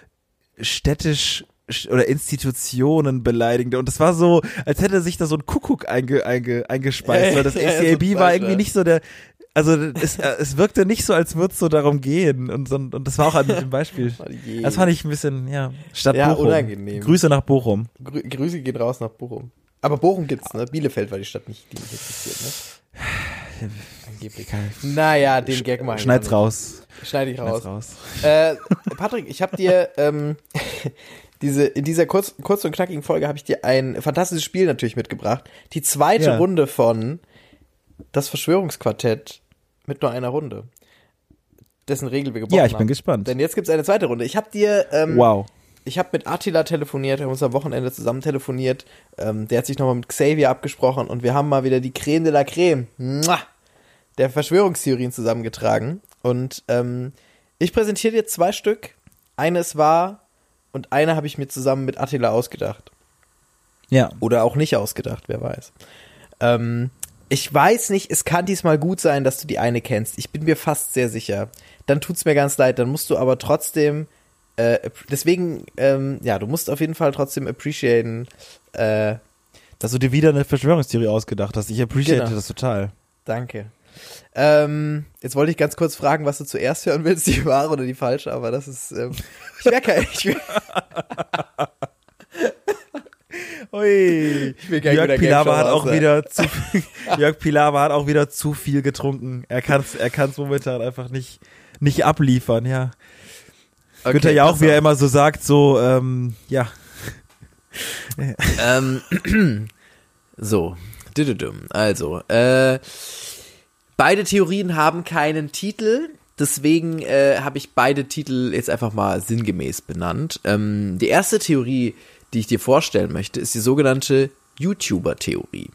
städtisch sch- oder Institutionen beleidigende und das war so, als hätte sich da so ein Kuckuck einge, einge, eingespeist, weil das (laughs) Ja, ja, so ACAB war irgendwie nicht so der also es, äh, es wirkte nicht so, als würde es so darum gehen und, so- und das war auch an dem Beispiel. (laughs) Oh. Das fand ich ein bisschen, ja, Stadt Ja, Bochum. unangenehm. Grüße nach Bochum. Grü Grüße gehen raus nach Bochum. Aber Bochum gibt's, ne? Bielefeld war die Stadt nicht, die mich interessiert, ne? Angeblich. Naja, den Gag mal. Schneid's raus. Schneid ich raus. raus. Äh, Patrick, ich habe dir ähm, (laughs) diese in dieser kurz, kurz und knackigen Folge habe ich dir ein fantastisches Spiel natürlich mitgebracht. Die zweite Ja. Runde von das Verschwörungsquartett mit nur einer Runde. Dessen Regel wir gebrochen Ja, ich bin haben. gespannt. Denn jetzt gibt's eine zweite Runde. Ich habe dir ähm, Wow. ich habe mit Attila telefoniert, wir haben uns am Wochenende zusammen telefoniert. Ähm, der hat sich nochmal mit Xavier abgesprochen und wir haben mal wieder die Creme de la Creme Mua! Der Verschwörungstheorien zusammengetragen. Und ähm, ich präsentiere dir zwei Stück. Eines war und eine habe ich mir zusammen mit Attila ausgedacht. Ja. Oder auch nicht ausgedacht, wer weiß. Ähm, ich weiß nicht, es kann diesmal gut sein, dass du die eine kennst. Ich bin mir fast sehr sicher. Dann tut's mir ganz leid, dann musst du aber trotzdem, äh, deswegen, ähm, ja, du musst auf jeden Fall trotzdem appreciaten, äh, Dass du dir wieder eine Verschwörungstheorie ausgedacht hast. Ich appreciate Genau. das total. danke. Ähm, jetzt wollte ich ganz kurz fragen, was du zuerst hören willst, die wahre oder die falsche, aber das ist, ähm, ich wäre kein, ich wär, (laughs) Ui. Jörg Pilawa hat auch sein. wieder zu (laughs) Jörg Pilawa hat auch wieder zu viel getrunken. Er kann es er kann's momentan einfach nicht, nicht abliefern, ja. Okay, Günther ja auch, wie er immer so sagt, so, ähm, ja. Ähm, (clears throat) so, also, äh, beide Theorien haben keinen Titel, deswegen äh, habe ich beide Titel jetzt einfach mal sinngemäß benannt. Ähm, die erste Theorie, die ich dir vorstellen möchte, ist die sogenannte YouTuber-Theorie.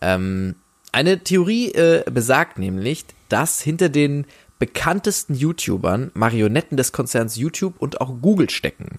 Ähm, eine Theorie äh, besagt nämlich, dass hinter den bekanntesten YouTubern Marionetten des Konzerns YouTube und auch Google stecken.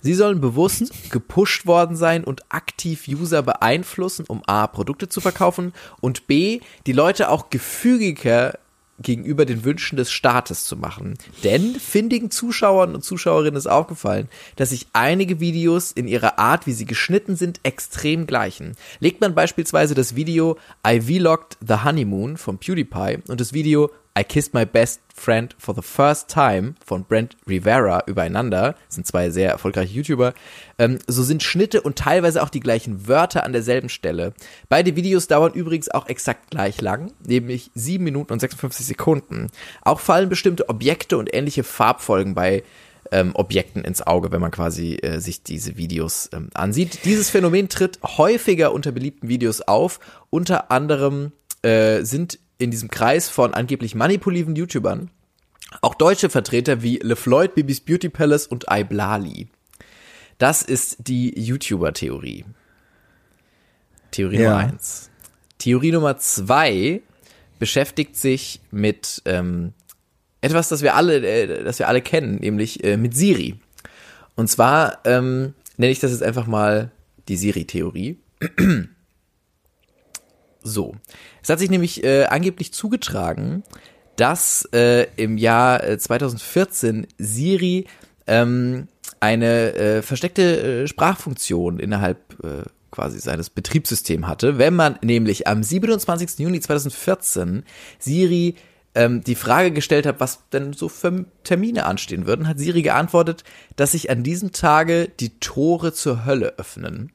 Sie sollen bewusst (laughs) gepusht worden sein und aktiv User beeinflussen, um A, Produkte zu verkaufen und B, die Leute auch gefügiger gegenüber den Wünschen des Staates zu machen. Denn findigen Zuschauern und Zuschauerinnen ist aufgefallen, dass sich einige Videos in ihrer Art, wie sie geschnitten sind, extrem gleichen. Legt man beispielsweise das Video I Vlogged the Honeymoon von PewDiePie und das Video I Kissed My Best Friend for the First Time von Brent Rivera übereinander, das sind zwei sehr erfolgreiche YouTuber, ähm, so sind Schnitte und teilweise auch die gleichen Wörter an derselben Stelle. Beide Videos dauern übrigens auch exakt gleich lang, nämlich 7 Minuten und 56 Sekunden. Auch fallen bestimmte Objekte und ähnliche Farbfolgen bei ähm, Objekten ins Auge, wenn man quasi äh, sich diese Videos ähm, ansieht. Dieses Phänomen tritt häufiger unter beliebten Videos auf. Unter anderem äh, sind in diesem Kreis von angeblich manipulativen YouTubern auch deutsche Vertreter wie LeFloid, Bibis Beauty Palace und Iblali. Das ist die YouTuber-Theorie. Theorie Ja. Nummer eins. Theorie Nummer zwei beschäftigt sich mit ähm, etwas, das wir alle, äh, das wir alle kennen, nämlich äh, mit Siri. Und zwar ähm, nenne ich das jetzt einfach mal die Siri-Theorie. (clears throat) So. Es hat sich nämlich äh, angeblich zugetragen, dass äh, im Jahr äh, 2014 Siri ähm, eine äh, versteckte äh, Sprachfunktion innerhalb äh, quasi seines Betriebssystems hatte. Wenn man nämlich am 27. Juni 2014 Siri ähm, die Frage gestellt hat, was denn so für Termine anstehen würden, hat Siri geantwortet, dass sich an diesem Tage die Tore zur Hölle öffnen.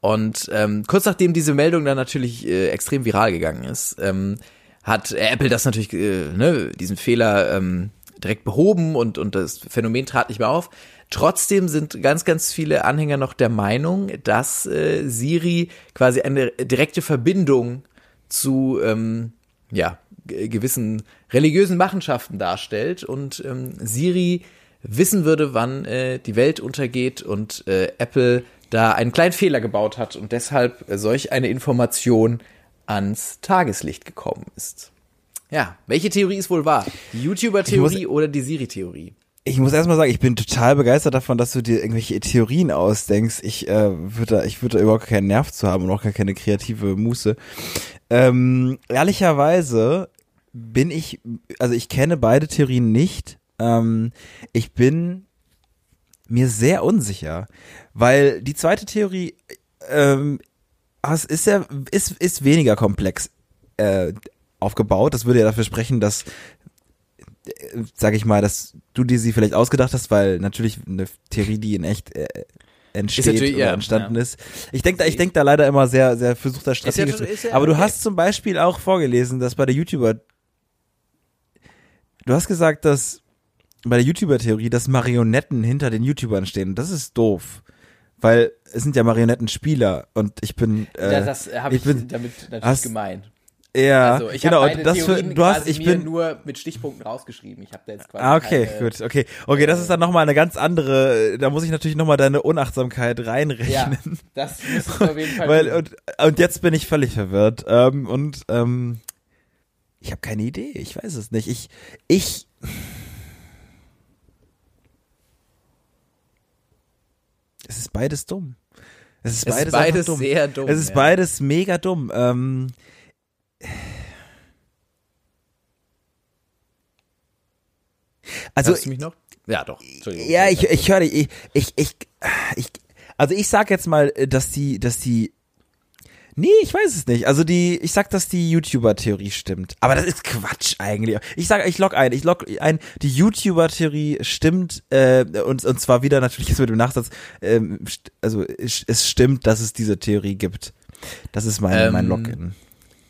Und ähm, kurz nachdem diese Meldung dann natürlich äh, extrem viral gegangen ist, ähm, hat Apple das natürlich, äh, ne, diesen Fehler ähm, direkt behoben und, und das Phänomen trat nicht mehr auf. Trotzdem sind ganz, ganz viele Anhänger noch der Meinung, dass äh, Siri quasi eine direkte Verbindung zu ähm, ja, gewissen religiösen Machenschaften darstellt und ähm, Siri wissen würde, wann äh, die Welt untergeht und äh, Apple da einen kleinen Fehler gebaut hat und deshalb äh, solch eine Information ans Tageslicht gekommen ist. Ja, welche Theorie ist wohl wahr? Die YouTuber-Theorie oder die Siri-Theorie? Ich muss erstmal sagen, ich bin total begeistert davon, dass du dir irgendwelche Theorien ausdenkst. Ich äh, würde da, ich würde da überhaupt keinen Nerv zu haben und auch gar keine kreative Muße. Ähm, ehrlicherweise bin ich, also ich kenne beide Theorien nicht. Ähm, ich bin mir sehr unsicher, weil die zweite Theorie ähm, ist ja ist ist weniger komplex äh, aufgebaut. Das würde ja dafür sprechen, dass sag ich mal, dass du dir sie vielleicht ausgedacht hast, weil natürlich eine Theorie, die in echt äh, entsteht oder ja, entstanden ja. ist. Ich denke da, ich denk da leider immer sehr, sehr versuchter strategisch. ist ja- ist aber du okay. hast zum Beispiel auch vorgelesen, dass bei der YouTuber, du hast gesagt, dass bei der YouTuber-Theorie, dass Marionetten hinter den YouTubern stehen. Das ist doof. Weil es sind ja Marionettenspieler und ich bin, äh, Ja, das habe ich, ich bin- damit natürlich hast- gemeint. ja, Also ich genau, und das für, du hast, ich bin, nur mit Stichpunkten rausgeschrieben. Ich habe da jetzt quasi Ah, okay, keine, gut, okay. Okay, das ist dann nochmal eine ganz andere, da muss ich natürlich nochmal deine Unachtsamkeit reinrechnen. Ja, das (laughs) du auf jeden Fall Weil, und, und jetzt bin ich völlig verwirrt. Ähm, und ähm, ich habe keine Idee, ich weiß es nicht. Ich, ich. Es ist beides dumm. Es ist Es ist beides, beides einfach dumm. sehr dumm, Es ist ja. beides mega dumm. Ähm, also Hörst du mich noch? Ja, doch. Ja, ich, ich höre dich. Ich, ich, ich, ich, also ich sag jetzt mal, dass die, dass die, nee, ich weiß es nicht. Also die, ich sag, dass die YouTuber-Theorie stimmt. Aber das ist Quatsch eigentlich. Ich sag, ich log ein, ich log ein, die YouTuber-Theorie stimmt, äh, und, und zwar wieder natürlich jetzt mit dem Nachsatz, ähm, also es, stimmt, dass es diese Theorie gibt. Das ist mein, mein Ähm, Login.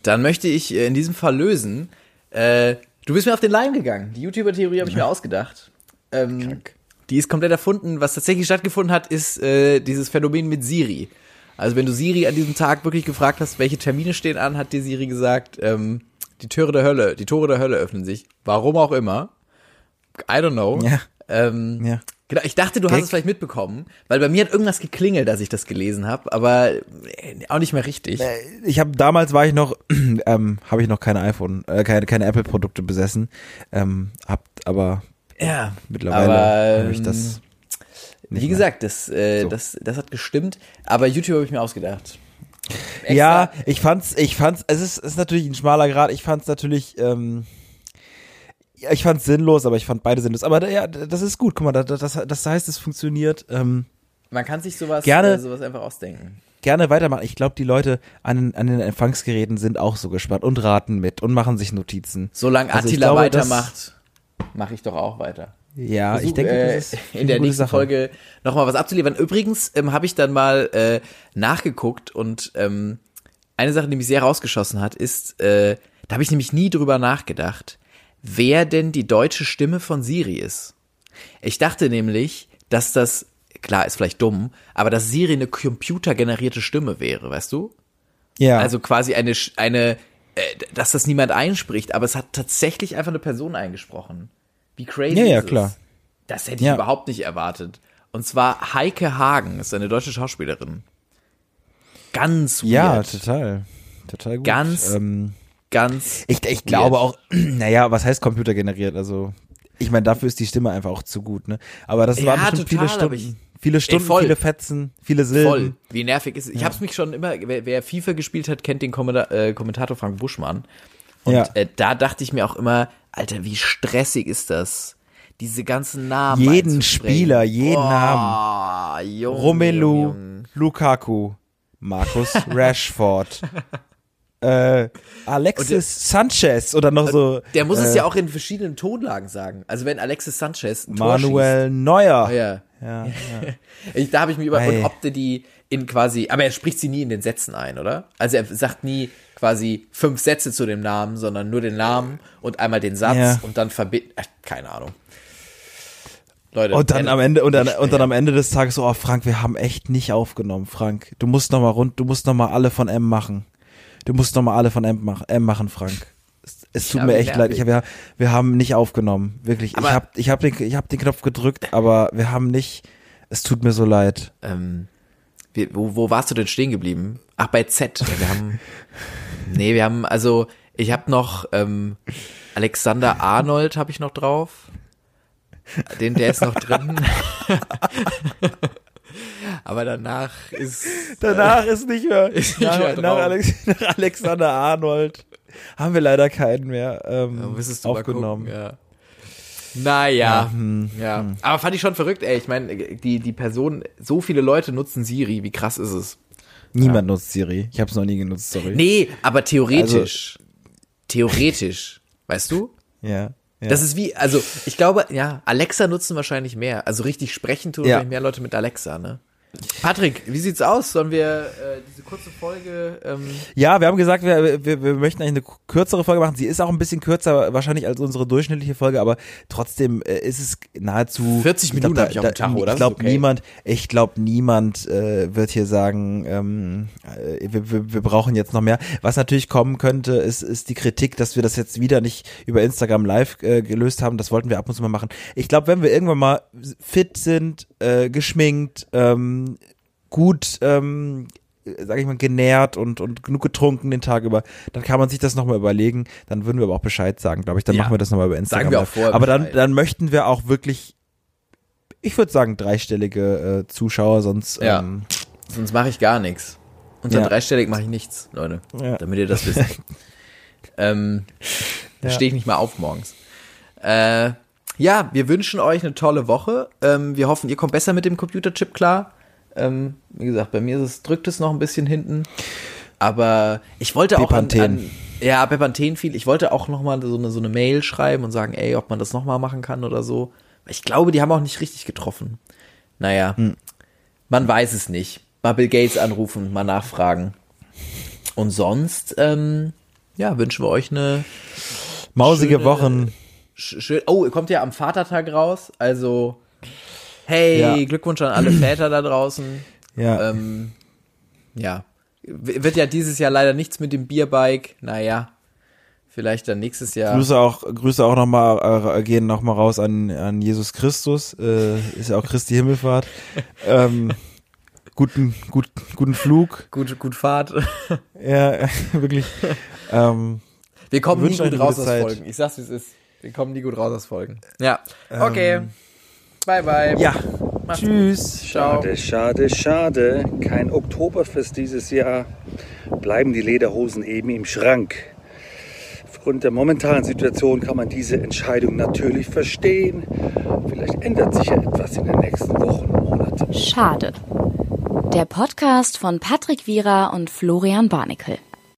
Dann möchte ich äh, in diesem Fall lösen. Äh, du bist mir auf den Leim gegangen. Die YouTuber-Theorie habe ich mir ausgedacht. Ähm, die ist komplett erfunden. Was tatsächlich stattgefunden hat, ist äh, dieses Phänomen mit Siri. Also wenn du Siri an diesem Tag wirklich gefragt hast, welche Termine stehen an, hat dir Siri gesagt, ähm, die Türe der Hölle, die Tore der Hölle öffnen sich. Warum auch immer. I don't know. Ja. Ähm, Ja. Genau, ich dachte, du hast Gag. es vielleicht mitbekommen, weil bei mir hat irgendwas geklingelt, als ich das gelesen habe, aber äh, auch nicht mehr richtig. ich habe damals war ich noch (clears throat) ähm, habe ich noch keine iPhone äh, keine keine Apple Produkte besessen ähm, hab aber Ja, mittlerweile habe ich das ähm, Wie gesagt, das, äh, So. das, das hat gestimmt, aber YouTube habe ich mir ausgedacht. ja ich fand's ich fand's es ist, es ist natürlich ein schmaler Grad ich fand's natürlich ähm, Ja, ich fand sinnlos, aber ich fand beide sinnlos. Aber ja, das ist gut. Guck mal, das, das, das heißt, es funktioniert. Ähm, Man kann sich sowas, Gerne. äh, sowas einfach ausdenken. gerne weitermachen. Ich glaube, die Leute an, den- an den Empfangsgeräten sind auch so gespannt und raten mit und machen sich Notizen. Solange Also Attila glaube, das- weitermacht, mache ich doch auch weiter. Ja, ich Versuch, denke, äh, das ist in der nächsten Sache. Folge nochmal was abzuliefern. Übrigens ähm, habe ich dann mal äh, nachgeguckt und ähm, eine Sache, die mich sehr rausgeschossen hat, ist, äh, da habe ich nämlich nie drüber nachgedacht, wer denn die deutsche Stimme von Siri ist. Ich dachte nämlich, dass das, klar, ist vielleicht dumm, aber dass Siri eine computergenerierte Stimme wäre, weißt du? Ja. Also quasi eine, eine, äh, dass das niemand einspricht, aber es hat tatsächlich einfach eine Person eingesprochen. Wie crazy Ja, ja, ist klar. Das hätte ich Ja. überhaupt nicht erwartet. Und zwar Heike Hagen, ist eine deutsche Schauspielerin. Ganz weird. ja, total. Total gut. Ganz ähm, Ganz. Ich, ich glaube auch, (clears throat) naja, was heißt computergeneriert? Also, ich meine, dafür ist die Stimme einfach auch zu gut, ne? Aber das Ja, waren total, viele Stunden. ich- viele Stunden, voll. viele Fetzen, viele Silben. Voll. Wie nervig ist es? Ich hab's mich schon immer, wer, wer FIFA gespielt hat, kennt den Kommenta äh, Kommentator Frank Buschmann. Und Ja. äh, da dachte ich mir auch immer, Alter, wie stressig ist das? Diese ganzen Namen. Jeden. Spieler, jeden oh, Namen. Junge, Romelu, Junge. Lukaku, Markus (laughs) Rashford, äh, Alexis Sanchez oder noch so Der muss äh, es ja auch in verschiedenen Tonlagen sagen. Also wenn Alexis Sanchez ein Tor Manuel Neuer. schießt, ja, Ja, ja. (laughs) Ich, da habe ich mir über, und ob der die in quasi, aber er spricht sie nie in den Sätzen ein, oder? Also er sagt nie quasi fünf Sätze zu dem Namen, sondern nur den Namen und einmal den Satz Ja. und dann verbinden, keine Ahnung. Leute. Und dann am Ende und dann, und dann am Ende des Tages so, oh Frank, wir haben echt nicht aufgenommen, Frank. Du musst noch mal rund, du musst noch mal alle von M machen. Du musst noch mal alle von M, mach, M machen, Frank. Es, es tut mir echt leid. Ich wir, wir haben nicht aufgenommen, wirklich. Aber- ich habe ich hab den, ich hab den Knopf gedrückt, aber wir haben nicht. Es tut mir so leid. ähm, wo, wo warst du denn stehen geblieben? Ach, bei Z. Ja, wir haben, (laughs) nee, wir haben, also, ich habe noch, ähm, Alexander Arnold habe ich noch drauf. Den, der ist noch drin. (laughs) Aber danach ist, Danach ist nicht mehr. (laughs) nicht nach, mehr nach. Alex, nach Alexander Arnold haben wir leider keinen mehr ähm, aufgenommen. gucken, ja. Naja, hm, ja. Aber fand ich schon verrückt, ey. Ich meine, die, die Person, so viele Leute nutzen Siri. Wie krass ist es? Niemand nutzt Siri. Ich habe es noch nie genutzt, sorry. Nee, aber theoretisch. theoretisch. Weißt du? Ja. ja. Das ist wie, also ich glaube, ja, Alexa nutzen wahrscheinlich mehr. Also richtig sprechen tun Ja. wahrscheinlich mehr Leute mit Alexa, ne? Patrick, wie sieht's aus? Sollen wir äh, diese kurze Folge ähm, Ja, wir haben gesagt, wir, wir, wir möchten eigentlich eine kürzere Folge machen. Sie ist auch ein bisschen kürzer wahrscheinlich als unsere durchschnittliche Folge, aber trotzdem äh, ist es nahezu 40 Minuten hab ich auf dem Tacho, das Ich glaube okay. niemand, ich glaube niemand äh, wird hier sagen, ähm, äh, wir, wir, wir brauchen jetzt noch mehr. Was natürlich kommen könnte, ist, ist die Kritik, dass wir das jetzt wieder nicht über Instagram Live äh, gelöst haben. Das wollten wir ab und zu mal machen. Ich glaube, wenn wir irgendwann mal fit sind, äh, geschminkt, ähm, gut, ähm, sag ich mal, genährt und, und genug getrunken den Tag über, dann kann man sich das nochmal überlegen. Dann würden wir aber auch Bescheid sagen, glaube ich. Dann Ja. machen wir das nochmal über Instagram. Sagen wir auch vorher aber dann, dann möchten wir auch wirklich, ich würde sagen, dreistellige äh, Zuschauer, sonst Ja. ähm, Sonst mache ich gar nichts. Unter Ja. dreistellig mache ich nichts, Leute. Ja. Damit ihr das wisst. (laughs) ähm, da Ja. stehe ich nicht mal auf morgens. Äh, ja, wir wünschen euch eine tolle Woche. Ähm, wir hoffen, ihr kommt besser mit dem Computerchip klar. Ähm, wie gesagt, bei mir ist es, drückt es noch ein bisschen hinten. Aber ich wollte auch an, an ja, Bepanthen viel. Ich wollte auch noch mal so eine, so eine Mail schreiben und sagen, ey, ob man das noch mal machen kann oder so. Ich glaube, die haben auch nicht richtig getroffen. Naja, man weiß es nicht. Mal Bill Gates anrufen, mal nachfragen. Und sonst, ähm, ja, wünschen wir euch eine mausige Schöne- Wochen. Sch- schön. Oh, kommt ja am Vatertag raus. Also, hey, Ja. Glückwunsch an alle Väter da draußen. Ja. Ähm, ja. Wird ja dieses Jahr leider nichts mit dem Bierbike. Naja. Vielleicht dann nächstes Jahr. Grüße auch, Grüße auch nochmal, äh, gehen nochmal raus an, an Jesus Christus, äh, ist ja auch Christi Himmelfahrt. (laughs) ähm, guten, gut, guten Flug. Gut, gut Fahrt. Ja, (laughs) wirklich. (laughs) ähm, Wir kommen euch gut raus gute aus Zeit. Folgen. Ich sag's, wie es ist. Wir kommen nie gut raus aus Folgen. Ja. Okay. bye, bye. ja. Macht's Tschüss. Ciao. Schade, schade, schade. Kein Oktoberfest dieses Jahr. Bleiben die Lederhosen eben im Schrank. Aufgrund der momentanen Situation kann man diese Entscheidung natürlich verstehen. Vielleicht ändert sich ja etwas in den nächsten Wochen und Monaten. Schade. Der Podcast von Patrick Wierer und Florian Barnikel.